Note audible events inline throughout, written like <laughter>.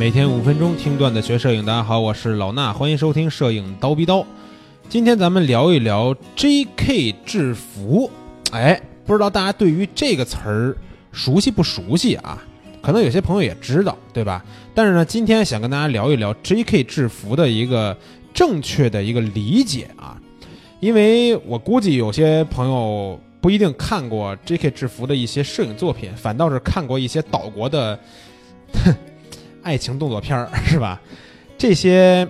每天五分钟听段子学摄影，大家好，我是老衲，欢迎收听摄影刀逼刀。今天咱们聊一聊 J.K. 制服。哎，不知道大家对于这个词儿熟悉不熟悉啊？可能有些朋友也知道，对吧？但是呢，今天想跟大家聊一聊 J.K. 制服的一个正确的一个理解啊，因为我估计有些朋友不一定看过 J.K. 制服的一些摄影作品，反倒是看过一些岛国的。爱情动作片儿 <laughs> 是吧？这些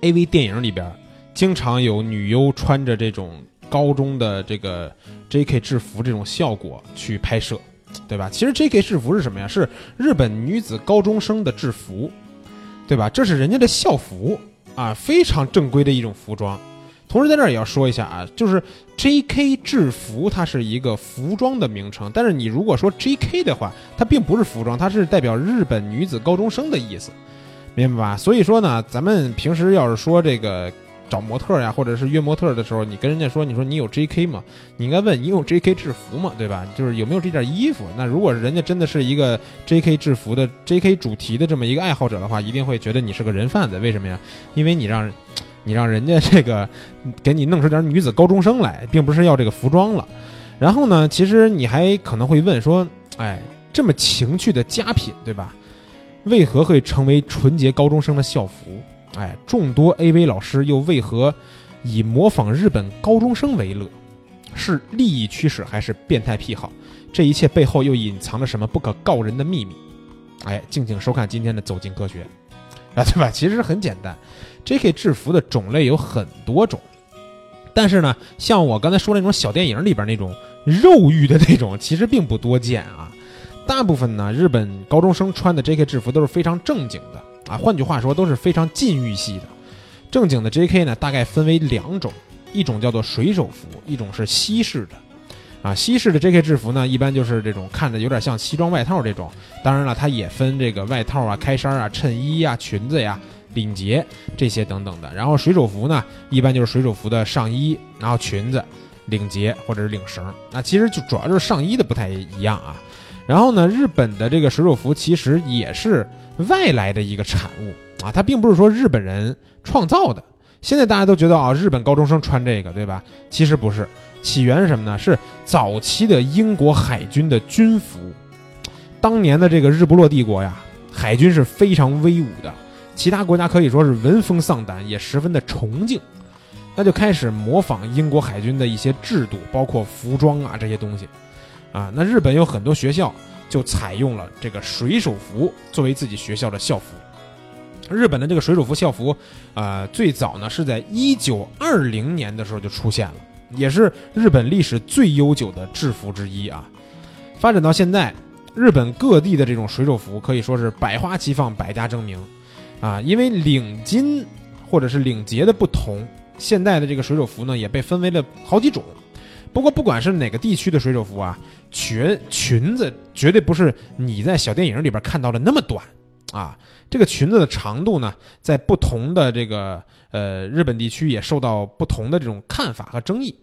A V 电影里边，经常有女优穿着这种高中的这个 J K 制服这种效果去拍摄，对吧？其实 J K 制服是什么呀？是日本女子高中生的制服，对吧？这是人家的校服啊，非常正规的一种服装。同时在这儿也要说一下啊，就是 J.K. 制服它是一个服装的名称，但是你如果说 J.K. 的话，它并不是服装，它是代表日本女子高中生的意思，明白吧？所以说呢，咱们平时要是说这个找模特呀，或者是约模特的时候，你跟人家说，你说你有 J.K. 吗？你应该问你有 J.K. 制服吗？对吧？就是有没有这件衣服？那如果人家真的是一个 J.K. 制服的 J.K. 主题的这么一个爱好者的话，一定会觉得你是个人贩子。为什么呀？因为你让。你让人家这个 <laughs> 给你弄出点女子高中生来，并不是要这个服装了。然后呢，其实你还可能会问说，哎，这么情趣的佳品，对吧？为何会成为纯洁高中生的校服？哎，众多 AV 老师又为何以模仿日本高中生为乐？是利益驱使还是变态癖好？这一切背后又隐藏着什么不可告人的秘密？哎，敬请收看今天的《走进科学》啊，对吧？其实很简单。J.K. 制服的种类有很多种，但是呢，像我刚才说的那种小电影里边那种肉欲的那种，其实并不多见啊。大部分呢，日本高中生穿的 J.K. 制服都是非常正经的啊，换句话说，都是非常禁欲系的。正经的 J.K. 呢，大概分为两种，一种叫做水手服，一种是西式的。啊，西式的 J.K. 制服呢，一般就是这种看着有点像西装外套这种。当然了，它也分这个外套啊、开衫啊、衬衣呀、裙子呀。领结这些等等的，然后水手服呢，一般就是水手服的上衣，然后裙子、领结或者是领绳。那其实就主要就是上衣的不太一样啊。然后呢，日本的这个水手服其实也是外来的一个产物啊，它并不是说日本人创造的。现在大家都觉得啊，日本高中生穿这个，对吧？其实不是，起源是什么呢？是早期的英国海军的军服。当年的这个日不落帝国呀，海军是非常威武的。其他国家可以说是闻风丧胆，也十分的崇敬，那就开始模仿英国海军的一些制度，包括服装啊这些东西，啊，那日本有很多学校就采用了这个水手服作为自己学校的校服。日本的这个水手服校服，啊，最早呢是在一九二零年的时候就出现了，也是日本历史最悠久的制服之一啊。发展到现在，日本各地的这种水手服可以说是百花齐放，百家争鸣。啊，因为领巾或者是领结的不同，现代的这个水手服呢也被分为了好几种。不过不管是哪个地区的水手服啊，裙裙子绝对不是你在小电影里边看到的那么短啊。这个裙子的长度呢，在不同的这个呃日本地区也受到不同的这种看法和争议。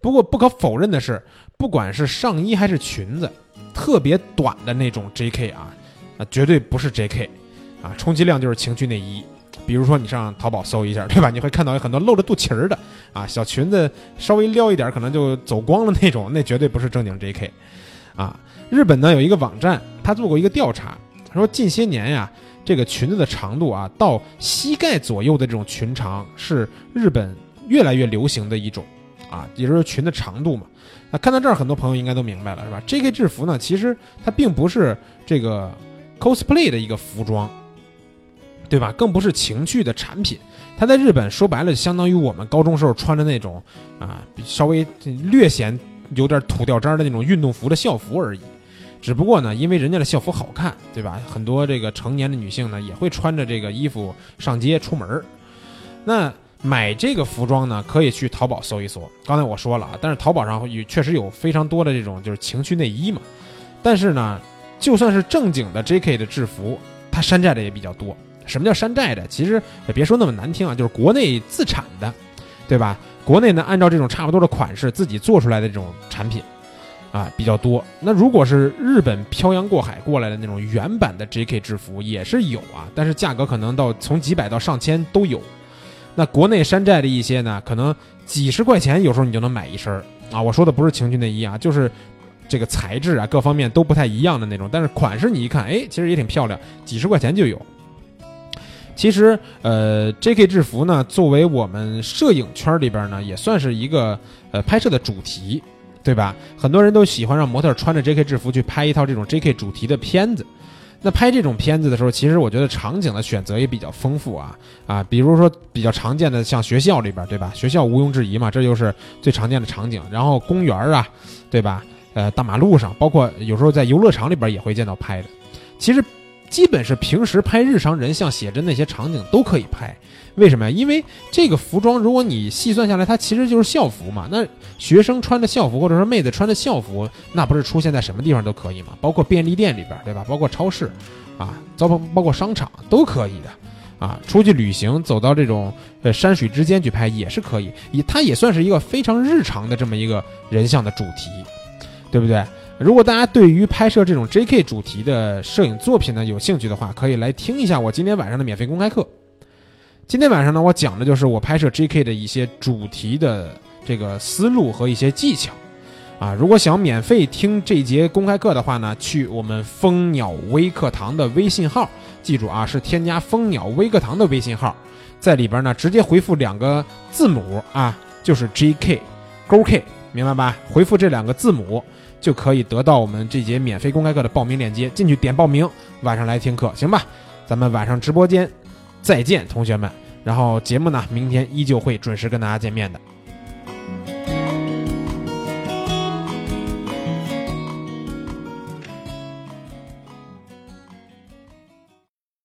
不过不可否认的是，不管是上衣还是裙子，特别短的那种 J.K. 啊，啊绝对不是 J.K. 啊，充其量就是情趣内衣，比如说你上淘宝搜一下，对吧？你会看到有很多露着肚脐儿的啊，小裙子稍微撩一点，可能就走光了那种，那绝对不是正经 J.K. 啊。日本呢有一个网站，他做过一个调查，他说近些年呀，这个裙子的长度啊，到膝盖左右的这种裙长是日本越来越流行的一种啊，也就是裙的长度嘛。那看到这儿，很多朋友应该都明白了，是吧？J.K. 制服呢，其实它并不是这个 cosplay 的一个服装。对吧？更不是情趣的产品，它在日本说白了，相当于我们高中时候穿的那种啊，稍微略显有点土掉渣的那种运动服的校服而已。只不过呢，因为人家的校服好看，对吧？很多这个成年的女性呢，也会穿着这个衣服上街出门。那买这个服装呢，可以去淘宝搜一搜。刚才我说了啊，但是淘宝上也确实有非常多的这种就是情趣内衣嘛。但是呢，就算是正经的 J.K. 的制服，它山寨的也比较多。什么叫山寨的？其实也别说那么难听啊，就是国内自产的，对吧？国内呢，按照这种差不多的款式自己做出来的这种产品，啊比较多。那如果是日本漂洋过海过来的那种原版的 JK 制服也是有啊，但是价格可能到从几百到上千都有。那国内山寨的一些呢，可能几十块钱有时候你就能买一身啊。我说的不是情趣内衣啊，就是这个材质啊各方面都不太一样的那种，但是款式你一看，哎，其实也挺漂亮，几十块钱就有。其实，呃，J.K. 制服呢，作为我们摄影圈里边呢，也算是一个呃拍摄的主题，对吧？很多人都喜欢让模特穿着 J.K. 制服去拍一套这种 J.K. 主题的片子。那拍这种片子的时候，其实我觉得场景的选择也比较丰富啊啊，比如说比较常见的像学校里边，对吧？学校毋庸置疑嘛，这就是最常见的场景。然后公园啊，对吧？呃，大马路上，包括有时候在游乐场里边也会见到拍的。其实。基本是平时拍日常人像写真那些场景都可以拍，为什么呀？因为这个服装，如果你细算下来，它其实就是校服嘛。那学生穿的校服，或者说妹子穿的校服，那不是出现在什么地方都可以吗？包括便利店里边，对吧？包括超市，啊，包包括商场都可以的，啊，出去旅行走到这种呃山水之间去拍也是可以，也它也算是一个非常日常的这么一个人像的主题，对不对？如果大家对于拍摄这种 J.K. 主题的摄影作品呢有兴趣的话，可以来听一下我今天晚上的免费公开课。今天晚上呢，我讲的就是我拍摄 J.K. 的一些主题的这个思路和一些技巧。啊，如果想免费听这节公开课的话呢，去我们蜂鸟微课堂的微信号，记住啊，是添加蜂鸟微课堂的微信号，在里边呢直接回复两个字母啊，就是 J.K. 勾 K，明白吧？回复这两个字母。就可以得到我们这节免费公开课的报名链接，进去点报名，晚上来听课，行吧？咱们晚上直播间再见，同学们。然后节目呢，明天依旧会准时跟大家见面的。